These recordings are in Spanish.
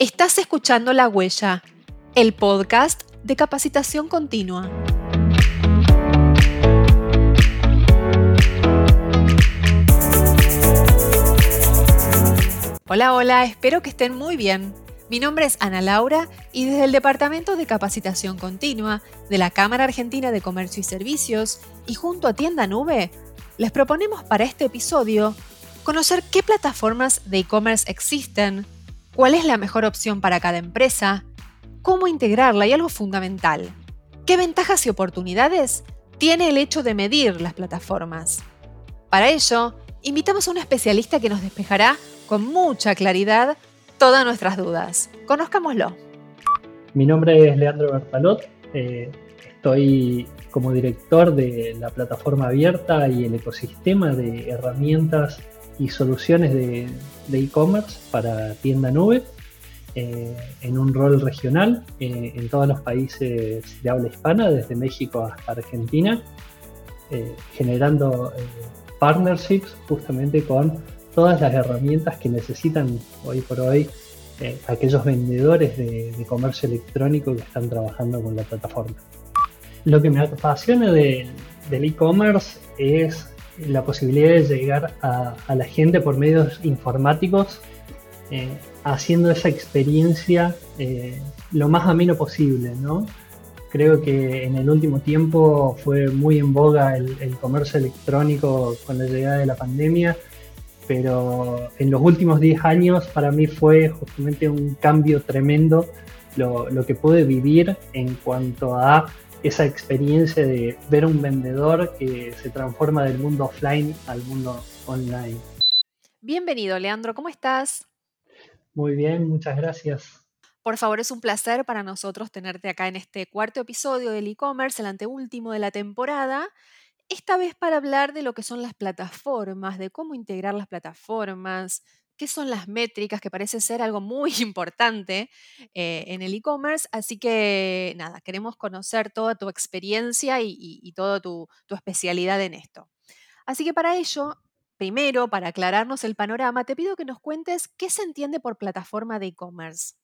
Estás escuchando La Huella, el podcast de capacitación continua. Hola, hola, espero que estén muy bien. Mi nombre es Ana Laura y desde el Departamento de Capacitación Continua de la Cámara Argentina de Comercio y Servicios y junto a Tienda Nube, les proponemos para este episodio conocer qué plataformas de e-commerce existen, cuál es la mejor opción para cada empresa, cómo integrarla y algo fundamental, qué ventajas y oportunidades tiene el hecho de medir las plataformas. Para ello, invitamos a un especialista que nos despejará con mucha claridad todas nuestras dudas. Conozcámoslo. Mi nombre es Leandro Bertalot, eh, estoy como director de la plataforma abierta y el ecosistema de herramientas y soluciones de e-commerce para tienda nube eh, en un rol regional eh, en todos los países de habla hispana, desde México hasta Argentina, generando partnerships justamente con todas las herramientas que necesitan hoy por hoy eh, aquellos vendedores de, comercio electrónico que están trabajando con la plataforma. Lo que me apasiona del e-commerce es la posibilidad de llegar a, la gente por medios informáticos, eh, haciendo esa experiencia eh, lo más ameno posible, ¿no? Creo que en el último tiempo fue muy en boga el comercio electrónico con la llegada de la pandemia pero en los últimos 10 años para mí fue justamente un cambio tremendo lo, lo, que pude vivir en cuanto a esa experiencia de ver un vendedor que se transforma del mundo offline al mundo online. Bienvenido, Leandro, ¿cómo estás? Muy bien, muchas gracias. Por favor, es un placer para nosotros tenerte acá en este cuarto episodio del e-commerce, el anteúltimo de la temporada esta vez para hablar de lo que son las plataformas, de cómo integrar las plataformas, qué son las métricas, que parece ser algo muy importante eh, en el e-commerce. Así que nada, queremos conocer toda tu experiencia y, toda tu, especialidad en esto. Así que para ello, primero, para aclararnos el panorama, te pido que nos cuentes qué se entiende por plataforma de e-commerce.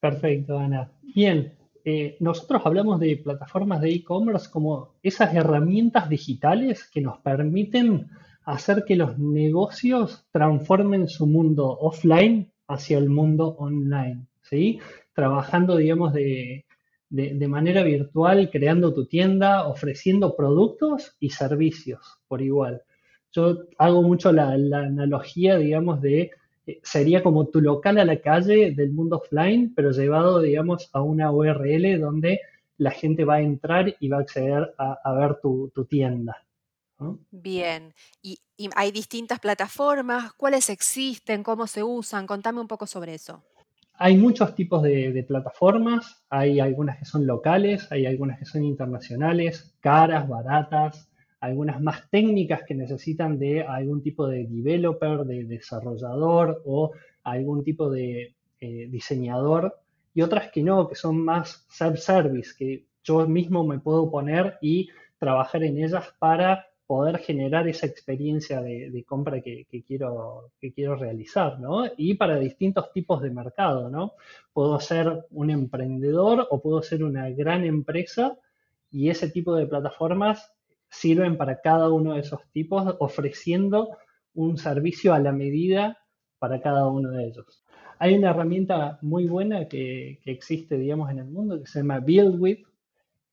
Perfecto, Ana. Bien, eh, nosotros hablamos de plataformas de e-commerce como esas herramientas digitales que nos permiten hacer que los negocios transformen su mundo offline hacia el mundo online, ¿sí? Trabajando, digamos, de, manera virtual, creando tu tienda, ofreciendo productos y servicios por igual. Yo hago mucho la analogía, digamos, de eh, sería como tu local a la calle del mundo offline, pero llevado, digamos, a una URL donde la gente va a entrar y va a acceder a, ver tu, tienda. Bien, ¿Y, hay distintas plataformas, ¿cuáles existen? ¿Cómo se usan? Contame un poco sobre eso. Hay muchos tipos de, plataformas, hay algunas que son locales, hay algunas que son internacionales, caras, baratas, algunas más técnicas que necesitan de algún tipo de developer, de desarrollador o algún tipo de eh, diseñador y otras que no, que son más self-service, que yo mismo me puedo poner y trabajar en ellas para poder generar esa experiencia de, compra que, quiero, que quiero realizar, ¿no? Y para distintos tipos de mercado, ¿no? Puedo ser un emprendedor o puedo ser una gran empresa y ese tipo de plataformas sirven para cada uno de esos tipos, ofreciendo un servicio a la medida para cada uno de ellos. Hay una herramienta muy buena que, existe, digamos, en el mundo que se llama BuildWith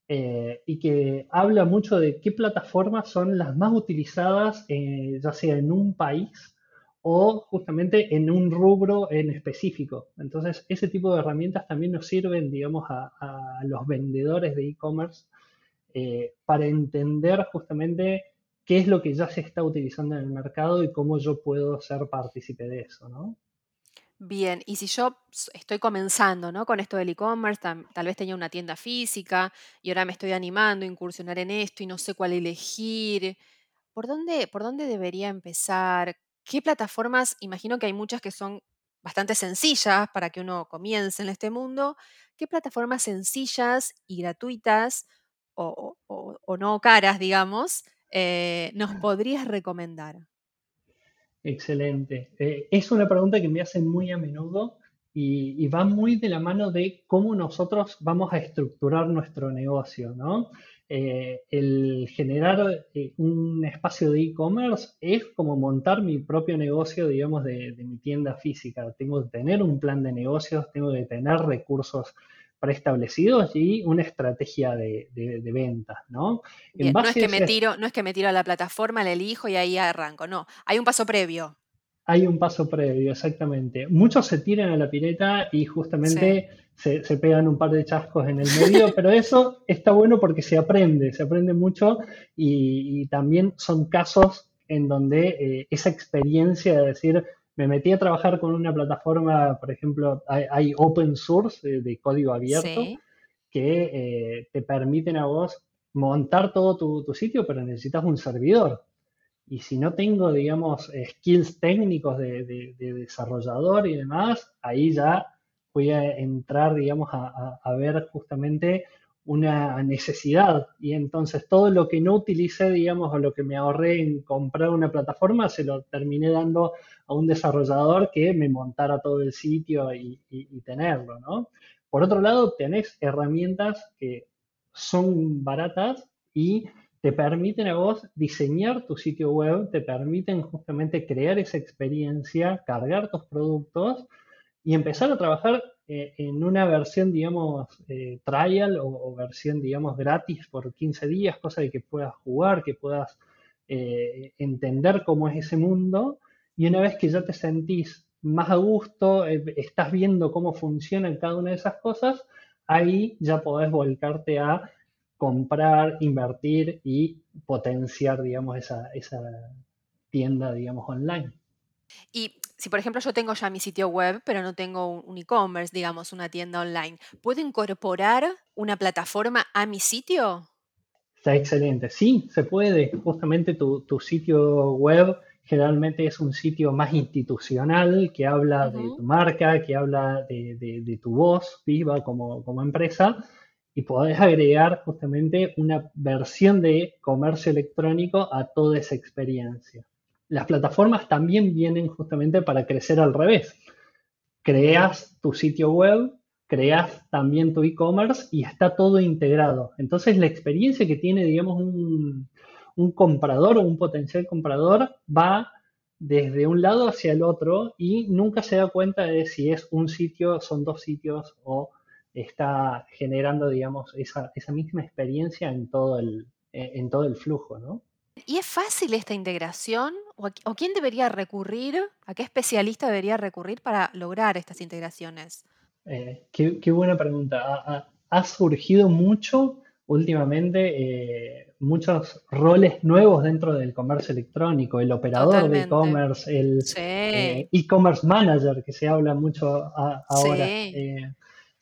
eh, y que habla mucho de qué plataformas son las más utilizadas, eh, ya sea en un país o justamente en un rubro en específico. Entonces, ese tipo de herramientas también nos sirven, digamos, a, los vendedores de e-commerce eh, para entender justamente qué es lo que ya se está utilizando en el mercado y cómo yo puedo ser partícipe de eso, ¿no? Bien, y si yo estoy comenzando, ¿no? Con esto del e-commerce, tal, vez tenía una tienda física y ahora me estoy animando a incursionar en esto y no sé cuál elegir. ¿Por dónde, por dónde debería empezar? ¿Qué plataformas? Imagino que hay muchas que son bastante sencillas para que uno comience en este mundo. ¿Qué plataformas sencillas y gratuitas o, no caras, digamos, eh, nos podrías recomendar? Excelente. Eh, es una pregunta que me hacen muy a menudo y, va muy de la mano de cómo nosotros vamos a estructurar nuestro negocio, ¿no? Eh, el generar eh, un espacio de e-commerce es como montar mi propio negocio, digamos, de, mi tienda física. Tengo que tener un plan de negocios, tengo que tener recursos preestablecidos y una estrategia de, ventas, ¿no? no, es que me tiro, no es que me tiro a la plataforma, la elijo y ahí arranco, no. Hay un paso previo. Hay un paso previo, exactamente. Muchos se tiran a la pileta y justamente se, pegan un par de chascos en el medio, pero eso está bueno porque se aprende, se aprende mucho y, también son casos en donde eh, esa experiencia de decir, me metí a trabajar con una plataforma, por ejemplo, hay, open source de, código abierto que eh, te permiten a vos montar todo tu, sitio, pero necesitas un servidor. Y si no tengo, digamos, skills técnicos de, desarrollador y demás, ahí ya voy a entrar, digamos, a, a, ver justamente una necesidad. Y entonces todo lo que no utilicé, digamos, o lo que me ahorré en comprar una plataforma, se lo terminé dando a un desarrollador que me montara todo el sitio y, tenerlo, ¿no? Por otro lado, tenés herramientas que son baratas y te permiten a vos diseñar tu sitio web, te permiten justamente crear esa experiencia, cargar tus productos y empezar a trabajar eh, en una versión, digamos, eh, trial o, versión, digamos, gratis por 15 días, cosa de que puedas jugar, que puedas eh, entender cómo es ese mundo y una vez que ya te sentís más a gusto, eh, estás viendo cómo funcionan cada una de esas cosas, ahí ya podés volcarte a comprar, invertir y potenciar, digamos, esa, esa tienda, digamos, online. Y si, por ejemplo, yo tengo ya mi sitio web, pero no tengo un e-commerce, digamos, una tienda online, ¿puedo incorporar una plataforma a mi sitio? Está excelente. Sí, se puede. Justamente tu, tu sitio web generalmente es un sitio más institucional que habla de tu marca, que habla de, tu voz viva como, empresa y podés agregar justamente una versión de comercio electrónico a toda esa experiencia. Las plataformas también vienen justamente para crecer al revés. Creas tu sitio web, creas también tu e-commerce y está todo integrado. Entonces la experiencia que tiene, digamos, un, comprador o un potencial comprador va desde un lado hacia el otro y nunca se da cuenta de si es un sitio, son dos sitios o está generando, digamos, esa, misma experiencia en todo el, en todo el flujo, ¿no? ¿Y es fácil esta integración? ¿O, quién debería recurrir? ¿A qué especialista debería recurrir para lograr estas integraciones? Eh, qué, buena pregunta. Ha, surgido mucho últimamente eh, muchos roles nuevos dentro del comercio electrónico, el operador de e-commerce, el eh, e-commerce manager, que se habla mucho ahora.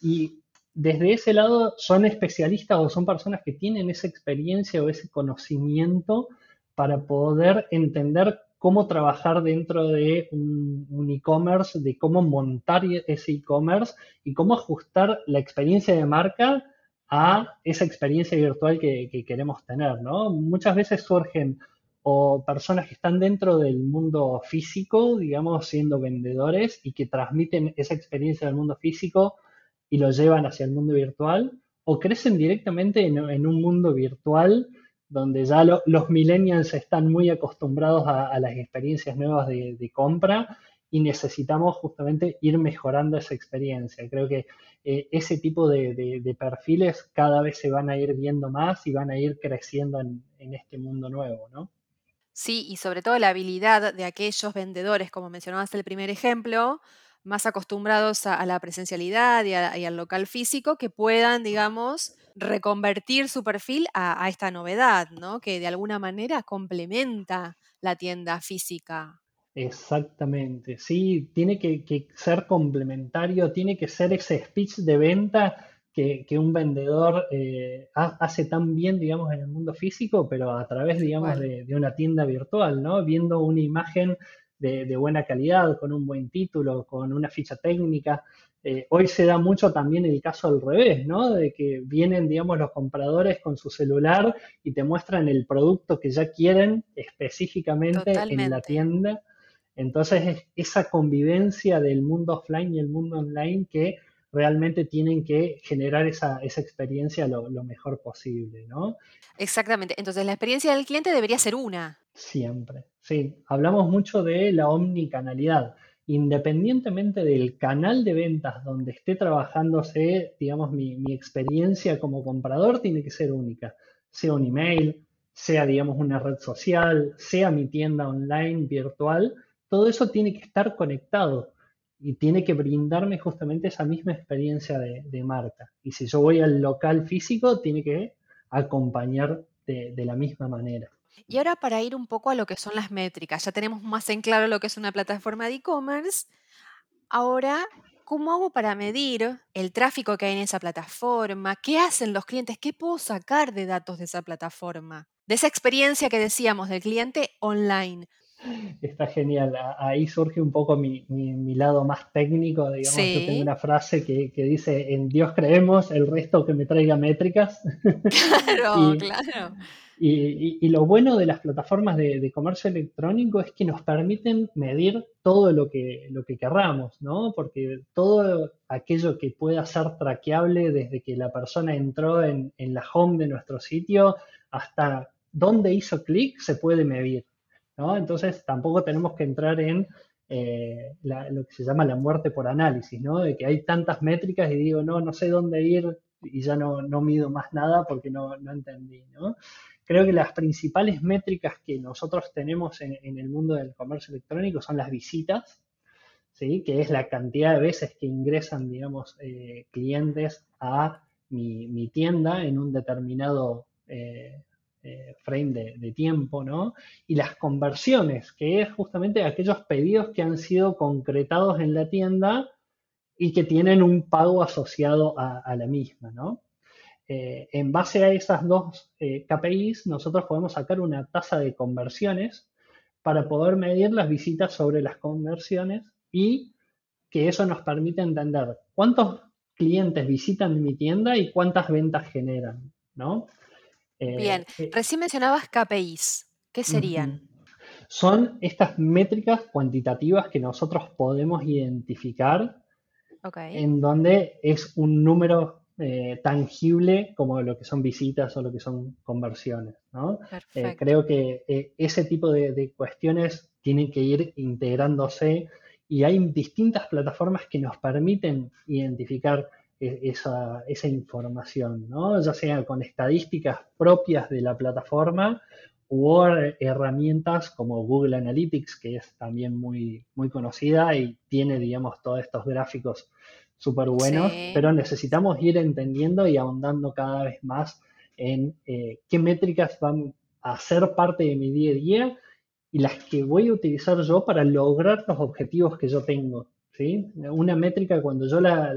Y desde ese lado son especialistas o son personas que tienen esa experiencia o ese conocimiento para poder entender cómo trabajar dentro de un e-commerce, de cómo montar ese e-commerce y cómo ajustar la experiencia de marca a esa experiencia virtual que, queremos tener, ¿no? Muchas veces surgen o personas que están dentro del mundo físico, digamos, siendo vendedores y que transmiten esa experiencia del mundo físico y lo llevan hacia el mundo virtual, o crecen directamente en, un mundo virtual donde ya los millennials están muy acostumbrados a, las experiencias nuevas de, de compra y necesitamos justamente ir mejorando esa experiencia. Creo que eh, ese tipo de, perfiles cada vez se van a ir viendo más y van a ir creciendo en, este mundo nuevo, ¿no? Sí, y sobre todo la habilidad de aquellos vendedores, como mencionabas el primer ejemplo, más acostumbrados a, la presencialidad y, al local físico, que puedan, digamos, reconvertir su perfil a, a, esta novedad, ¿no? Que de alguna manera complementa la tienda física. Exactamente, sí, tiene que, ser complementario, tiene que ser ese speech de venta que, un vendedor eh, hace tan bien, digamos, en el mundo físico, pero a través, digamos, de, una tienda virtual, ¿no? Viendo una imagen de, buena calidad, con un buen título, con una ficha técnica. Eh, hoy se da mucho también el caso al revés, ¿no? De que vienen, digamos, los compradores con su celular y te muestran el producto que ya quieren específicamente en la tienda Entonces es esa convivencia del mundo offline y el mundo online que realmente tienen que generar esa, experiencia lo, lo, mejor posible, ¿no? Exactamente. Entonces la experiencia del cliente debería ser una. Siempre, sí. Hablamos mucho de la omnicanalidad. Independientemente del canal de ventas donde esté trabajándose, digamos, mi, experiencia como comprador tiene que ser única. Sea un email, sea, digamos, una red social, sea mi tienda online virtual, todo eso tiene que estar conectado y tiene que brindarme justamente esa misma experiencia de, marca. Y si yo voy al local físico, tiene que acompañar de, la misma manera. Y ahora para ir un poco a lo que son las métricas, ya tenemos más en claro lo que es una plataforma de e-commerce. Ahora, ¿cómo hago para medir el tráfico que hay en esa plataforma? ¿Qué hacen los clientes? ¿Qué puedo sacar de datos de esa plataforma? De esa experiencia que decíamos del cliente online. Está genial. Ahí surge un poco mi, lado más técnico. Digamos, yo tengo una frase que, dice, en Dios creemos, el resto que me traiga métricas. Claro, claro. Y, lo bueno de las plataformas de, comercio electrónico es que nos permiten medir todo lo que, lo que querramos, ¿no? Porque todo aquello que pueda ser traqueable desde que la persona entró en, en la home de nuestro sitio hasta dónde hizo clic se puede medir. Entonces tampoco tenemos que entrar en eh, lo que se llama la muerte por análisis, ¿no? De que hay tantas métricas y digo, no, no sé dónde ir y ya no, mido más nada porque no, entendí, ¿no? Creo que las principales métricas que nosotros tenemos en, el mundo del comercio electrónico son las visitas, que es la cantidad de veces que ingresan, digamos, eh, clientes a mi, tienda en un determinado eh, eh, frame de, tiempo, ¿no? Y las conversiones, que es justamente aquellos pedidos que han sido concretados en la tienda y que tienen un pago asociado a, la misma, ¿no? Eh, en base a esas dos eh, KPIs, nosotros podemos sacar una tasa de conversiones para poder medir las visitas sobre las conversiones y que eso nos permite entender cuántos clientes visitan mi tienda y cuántas ventas generan, ¿no? Bien, eh, recién mencionabas KPIs. ¿Qué serían? Son estas métricas cuantitativas que nosotros podemos identificar en donde es un número eh, tangible como lo que son visitas o lo que son conversiones. Eh, creo que ese tipo de, cuestiones tienen que ir integrándose y hay distintas plataformas que nos permiten identificar esa, esa información, ¿no? ya sea con estadísticas propias de la plataforma u herramientas como Google Analytics, que es también muy, muy conocida y tiene, digamos, todos estos gráficos súper buenos, pero necesitamos ir entendiendo y ahondando cada vez más en eh, qué métricas van a ser parte de mi día a día y las que voy a utilizar yo para lograr los objetivos que yo tengo. Una métrica cuando yo la,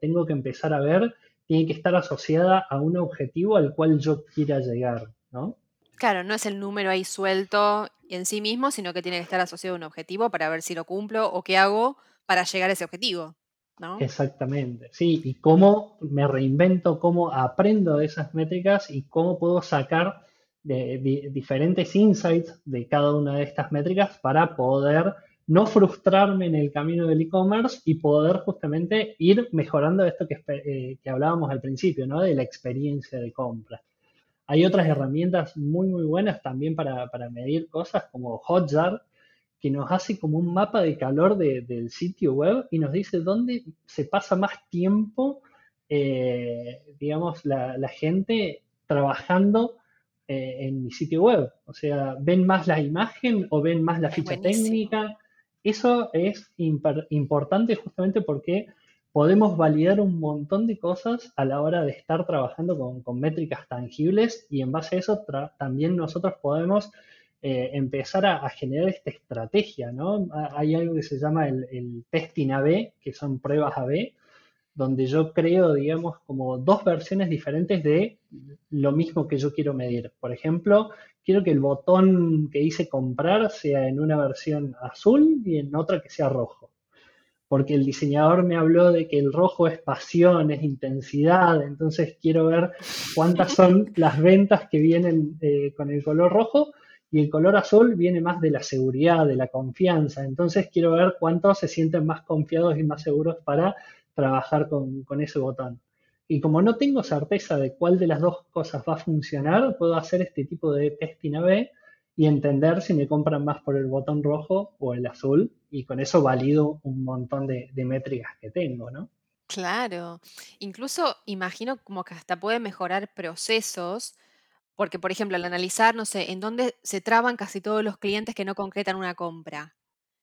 tengo que empezar a ver, tiene que estar asociada a un objetivo al cual yo quiera llegar, ¿no? Claro, no es el número ahí suelto en sí mismo, sino que tiene que estar asociado a un objetivo para ver si lo cumplo o qué hago para llegar a ese objetivo. ¿no? Exactamente, sí, y cómo me reinvento, cómo aprendo de esas métricas y cómo puedo sacar de diferentes insights de cada una de estas métricas para poder no frustrarme en el camino del e-commerce y poder justamente ir mejorando esto eh, que, hablábamos al principio, ¿no? De la experiencia de compra. Hay otras herramientas muy, muy buenas también para, medir cosas como Hotjar, que nos hace como un mapa de calor del sitio web y nos dice dónde se pasa más tiempo, eh, digamos, la, gente trabajando eh, en mi sitio web. O sea, ven más la imagen o ven más la ficha técnica eso es importante justamente porque podemos validar un montón de cosas a la hora de estar trabajando con, métricas tangibles y en base a eso también nosotros podemos eh, empezar a, generar esta estrategia, ¿no? Hay algo que se llama el, el testing AB, que son pruebas AB, donde yo creo, digamos, como dos versiones diferentes de lo mismo que yo quiero medir. Por ejemplo, quiero que el botón que dice comprar sea en una versión azul y en otra que sea rojo. Porque el diseñador me habló de que el rojo es pasión, es intensidad, entonces quiero ver cuántas son las ventas que vienen eh, con el color rojo y el color azul viene más de la seguridad, de la confianza. Entonces quiero ver cuántos se sienten más confiados y más seguros para trabajar con, con ese botón. Y como no tengo certeza de cuál de las dos cosas va a funcionar, puedo hacer este tipo de testing A-B y entender si me compran más por el botón rojo o el azul. Y con eso valido un montón de, de métricas que tengo, ¿no? Claro. Incluso imagino como que hasta puede mejorar procesos, porque por ejemplo, al analizar, no sé, en dónde se traban casi todos los clientes que no concretan una compra,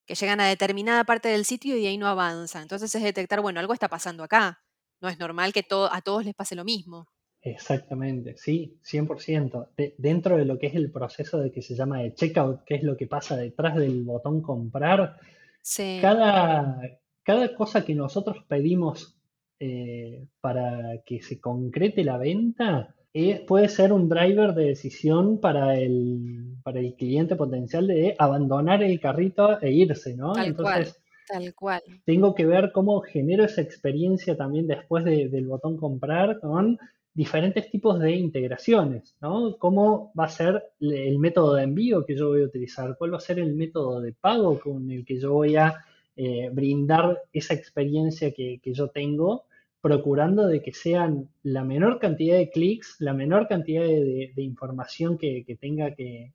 que llegan a determinada parte del sitio y ahí no avanzan. Entonces es detectar, bueno, algo está pasando acá. No es normal que todo, a todos les pase lo mismo. Exactamente, sí, 100%. De- dentro de lo que es el proceso de que se llama de checkout, que es lo que pasa detrás del botón comprar, Sí, cada, cada cosa que nosotros pedimos eh, para que se concrete la venta eh, puede ser un driver de decisión para el, para el cliente potencial de abandonar el carrito e irse, ¿no? tal cual, Entonces, tal cual. tengo que ver cómo genero esa experiencia también después de- del botón comprar con diferentes tipos de integraciones, ¿no? ¿Cómo va a ser el método de envío que yo voy a utilizar? ¿Cuál va a ser el método de pago con el que yo voy a eh, brindar esa experiencia que, que yo tengo, procurando de que sean la menor cantidad de clics, la menor cantidad de, de- de información que, que tenga que,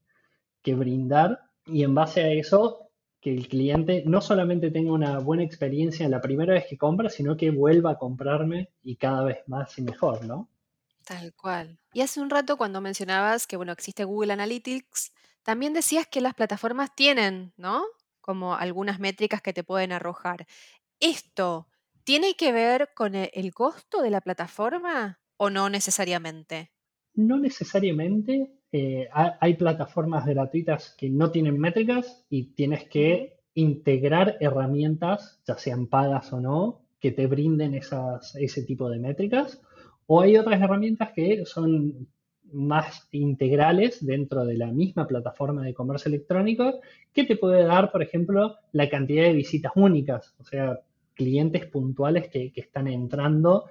que brindar y en base a eso que el cliente no solamente tenga una buena experiencia la primera vez que compra, sino que vuelva a comprarme y cada vez más y mejor, ¿no? Tal cual. Y hace un rato cuando mencionabas que, bueno, existe Google Analytics, también decías que las plataformas tienen, ¿no? Como algunas métricas que te pueden arrojar. ¿Esto tiene que ver con e- el costo de la plataforma o no necesariamente? No necesariamente eh, ha- hay plataformas gratuitas que no tienen métricas y tienes que integrar herramientas, ya sean pagas o no, que te brinden esas, ese tipo de métricas. O hay otras herramientas que son más integrales dentro de la misma plataforma de comercio electrónico, que te puede dar, por ejemplo, la cantidad de visitas únicas, o sea, clientes puntuales que, que están entrando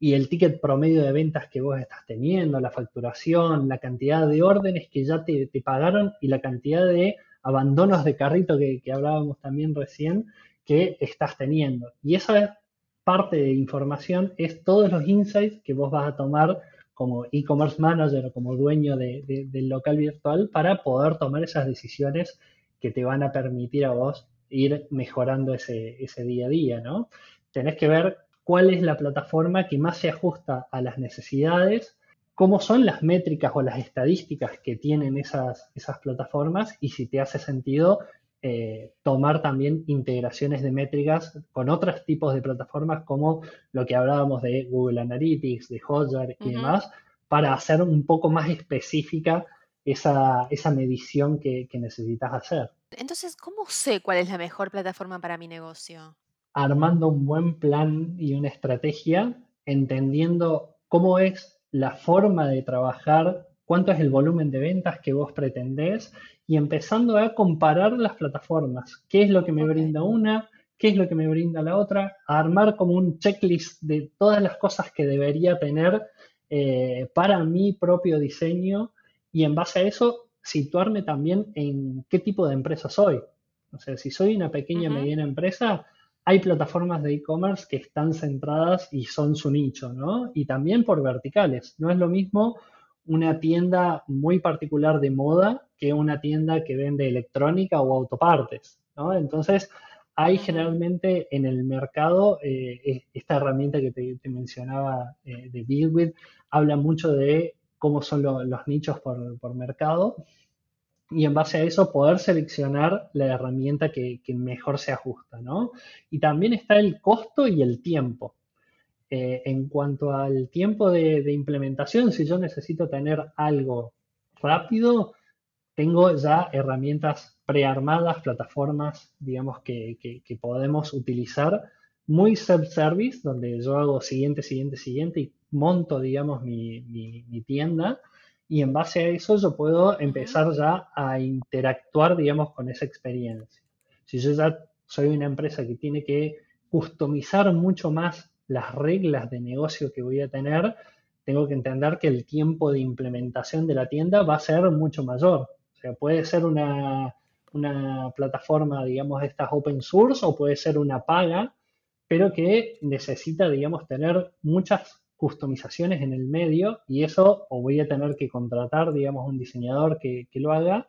y el ticket promedio de ventas que vos estás teniendo, la facturación, la cantidad de órdenes que ya te, te pagaron y la cantidad de abandonos de carrito que, que hablábamos también recién que estás teniendo. Y esa parte de información es todos los insights que vos vas a tomar como e-commerce manager o como dueño de- de- del local virtual para poder tomar esas decisiones que te van a permitir a vos ir mejorando ese, ese día a día, ¿no? Tenés que ver cuál es la plataforma que más se ajusta a las necesidades, cómo son las métricas o las estadísticas que tienen esas, esas plataformas y si te hace sentido eh, tomar también integraciones de métricas con otros tipos de plataformas como lo que hablábamos de Google Analytics, de Hotjar y demás, para hacer un poco más específica esa, esa medición que, que necesitas hacer. Entonces, ¿cómo sé cuál es la mejor plataforma para mi negocio? Armando un buen plan y una estrategia, entendiendo cómo es la forma de trabajar, cuánto es el volumen de ventas que vos pretendés y empezando a comparar las plataformas, qué es lo que me brinda una, qué es lo que me brinda la otra, a armar como un checklist de todas las cosas que debería tener eh, para mi propio diseño y en base a eso situarme también en qué tipo de empresa soy. O sea, si soy una pequeña, Ujú, mediana empresa, hay plataformas de e-commerce que están centradas y son su nicho, ¿no? Y también por verticales. No es lo mismo una tienda muy particular de moda que una tienda que vende electrónica o autopartes, ¿no? Entonces, hay generalmente en el mercado eh, esta herramienta que te, te mencionaba eh, de BuildWith, habla mucho de cómo son lo- los nichos por, por mercado y en base a eso poder seleccionar la herramienta que, mejor se ajusta, ¿no? Y también está el costo y el tiempo. Eh, en cuanto al tiempo de, implementación, si yo necesito tener algo rápido, tengo ya herramientas prearmadas, plataformas, digamos, que, podemos utilizar, muy self-service, donde yo hago siguiente, siguiente, siguiente y monto, digamos, mi tienda. Y en base a eso yo puedo empezar ya a interactuar, digamos, con esa experiencia. Si yo ya soy una empresa que tiene que customizar mucho más las reglas de negocio que voy a tener, tengo que entender que el tiempo de implementación de la tienda va a ser mucho mayor. O sea, puede ser una, una plataforma, digamos, de estas open source o puede ser una paga, pero que necesita, digamos, tener muchas customizaciones en el medio y eso o voy a tener que contratar, digamos, un diseñador que, que lo haga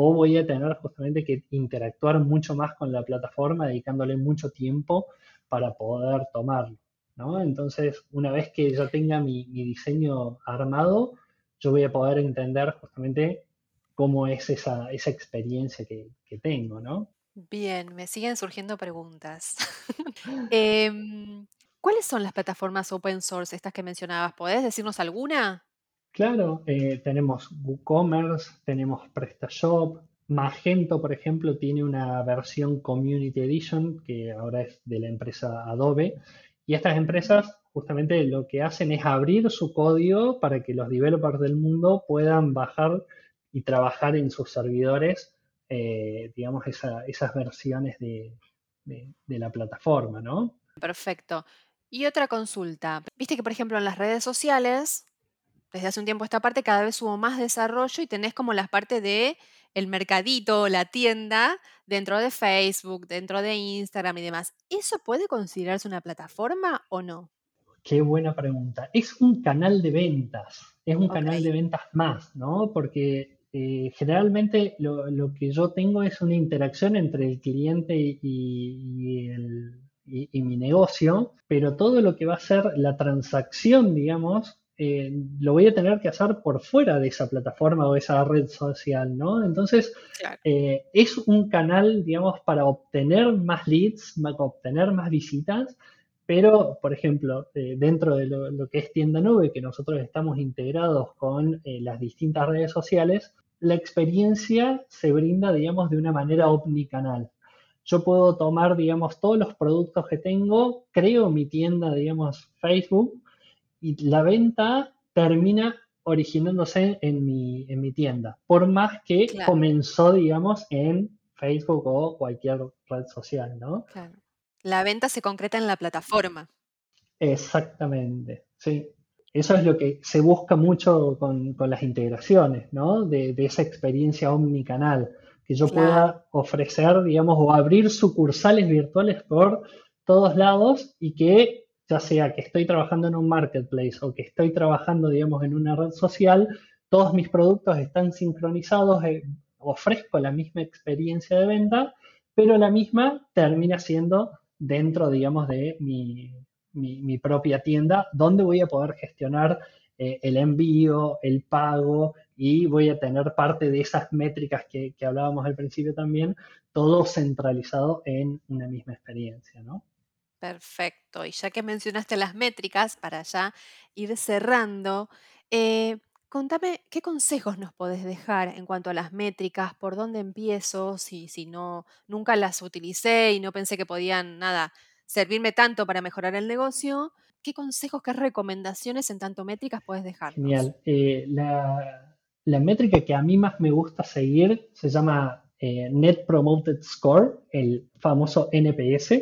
o voy a tener justamente que interactuar mucho más con la plataforma, dedicándole mucho tiempo para poder tomarlo. ¿no? Entonces, una vez que ya tenga mi, diseño armado, yo voy a poder entender justamente cómo es esa, esa experiencia que, tengo, ¿no? Bien, me siguen surgiendo preguntas. Em, ¿Cuáles son las plataformas open source estas que mencionabas? ¿Podés decirnos alguna? Claro, eh, tenemos WooCommerce, tenemos PrestaShop, Magento, por ejemplo, tiene una versión Community Edition que ahora es de la empresa Adobe. Y estas empresas justamente lo que hacen es abrir su código para que los developers del mundo puedan bajar y trabajar en sus servidores, eh, digamos, esas versiones de, de la plataforma, ¿no? Perfecto. Y otra consulta. Viste que, por ejemplo, en las redes sociales desde hace un tiempo esta parte cada vez hubo más desarrollo y tenés como las partes de el mercadito, la tienda dentro de Facebook, dentro de Instagram y demás. ¿Eso puede considerarse una plataforma o no? Qué buena pregunta. Es un canal de ventas, es un canal de ventas más, ¿no? Porque eh, generalmente lo, que yo tengo es una interacción entre el cliente y, y mi negocio, pero todo lo que va a ser la transacción, digamos, eh, lo voy a tener que hacer por fuera de esa plataforma o esa red social, ¿no? Entonces, eh, es un canal, digamos, para obtener más leads, para obtener más visitas, pero, por ejemplo, eh, dentro de lo, que es tienda nube, que nosotros estamos integrados con las distintas redes sociales, la experiencia se brinda, digamos, de una manera omnicanal. Yo puedo tomar, digamos, todos los productos que tengo, creo mi tienda, digamos, Facebook, y la venta termina originándose en mi, en mi tienda, por más que comenzó, digamos, en Facebook o cualquier red social, ¿no? Claro. La venta se concreta en la plataforma. Exactamente, sí. Eso es lo que se busca mucho con, las integraciones, ¿no? De, esa experiencia omnicanal, que yo pueda ofrecer, digamos, o abrir sucursales virtuales por todos lados y que ya sea que estoy trabajando en un marketplace o que estoy trabajando, digamos, en una red social, todos mis productos están sincronizados, eh, ofrezco la misma experiencia de venta, pero la misma termina siendo dentro, digamos, de mi, propia tienda, donde voy a poder gestionar eh, el envío, el pago y voy a tener parte de esas métricas que, hablábamos al principio también, todo centralizado en una misma experiencia, ¿no? Perfecto. Y ya que mencionaste las métricas, para ya ir cerrando, eh, contame qué consejos nos podés dejar en cuanto a las métricas, por dónde empiezo, si, si no, nunca las utilicé y no pensé que podían, nada, servirme tanto para mejorar el negocio. ¿Qué consejos, qué recomendaciones en tanto métricas puedes dejar? Genial. Eh, la, métrica que a mí más me gusta seguir se llama eh, Net Promoted Score, el famoso NPS.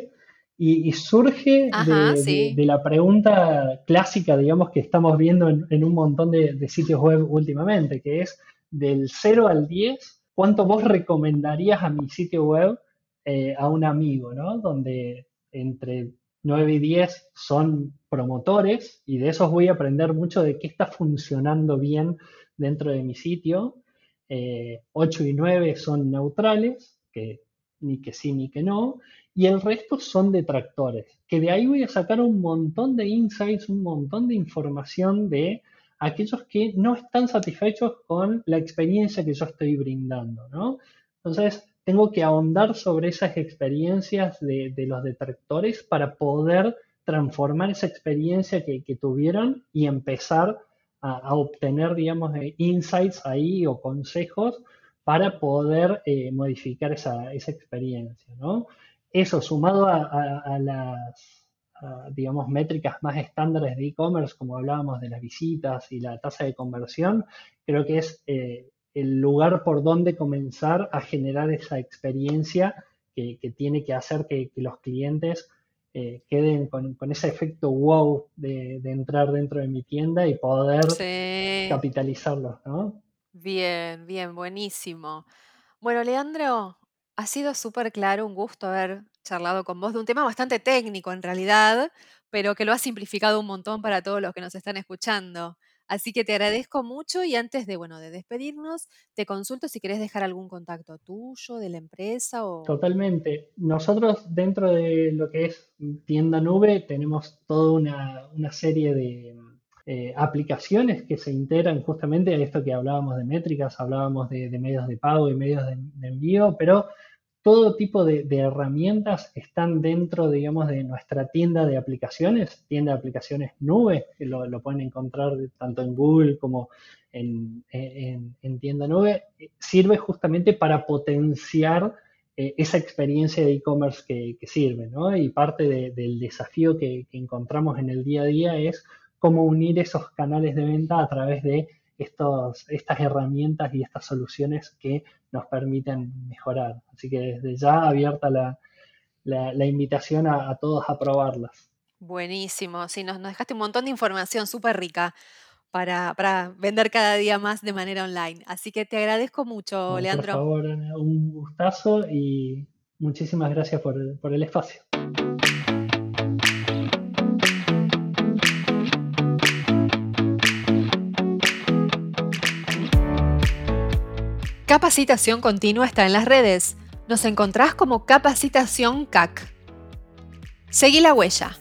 Y, surge de, la pregunta clásica, digamos, que estamos viendo en, un montón de, sitios web últimamente, que es del 0 al 10, ¿cuánto vos recomendarías a mi sitio web eh, a un amigo, ¿no? Donde entre 9 y 10 son promotores y de esos voy a aprender mucho de qué está funcionando bien dentro de mi sitio. 8 eh, y 9 son neutrales, que ni que sí ni que no y el resto son detractores, que de ahí voy a sacar un montón de insights, un montón de información de aquellos que no están satisfechos con la experiencia que yo estoy brindando, ¿no? Entonces, tengo que ahondar sobre esas experiencias de, los detractores para poder transformar esa experiencia que, tuvieron y empezar a, obtener, digamos, insights ahí o consejos para poder eh, modificar esa, esa experiencia, ¿no? eso sumado a, las, digamos, métricas más estándares de e-commerce, como hablábamos de las visitas y la tasa de conversión, creo que es eh, el lugar por donde comenzar a generar esa experiencia que, tiene que hacer que, los clientes eh, queden con, ese efecto wow de, entrar dentro de mi tienda y poder capitalizarlo, ¿no? Bien, bien, buenísimo. Bueno, Leandro, ha sido súper claro, un gusto haber charlado con vos de un tema bastante técnico en realidad, pero que lo ha simplificado un montón para todos los que nos están escuchando. Así que te agradezco mucho y antes de, bueno, de despedirnos, te consulto si querés dejar algún contacto tuyo, de la empresa o... Totalmente. Nosotros dentro de lo que es tienda nube tenemos toda una, una serie de eh, aplicaciones que se integran justamente a esto que hablábamos de métricas, hablábamos de, medios de pago y medios de, envío, pero todo tipo de, herramientas están dentro, digamos, de nuestra tienda de aplicaciones, tienda de aplicaciones nube, que lo, pueden encontrar tanto en Google como en, tienda nube, sirve justamente para potenciar eh, esa experiencia de e-commerce que, sirve, ¿no? Y parte del desafío que encontramos en el día a día es cómo unir esos canales de venta a través de estos, estas herramientas y estas soluciones que nos permiten mejorar. Así que desde ya abierta la, invitación a, todos a probarlas. Buenísimo, sí, nos, dejaste un montón de información súper rica para, vender cada día más de manera online. Así que te agradezco mucho, Leandro. Por favor, un gustazo y muchísimas gracias por, por el espacio. Capacitación continua está en las redes. Nos encontrás como Capacitación CAC. Seguí la huella.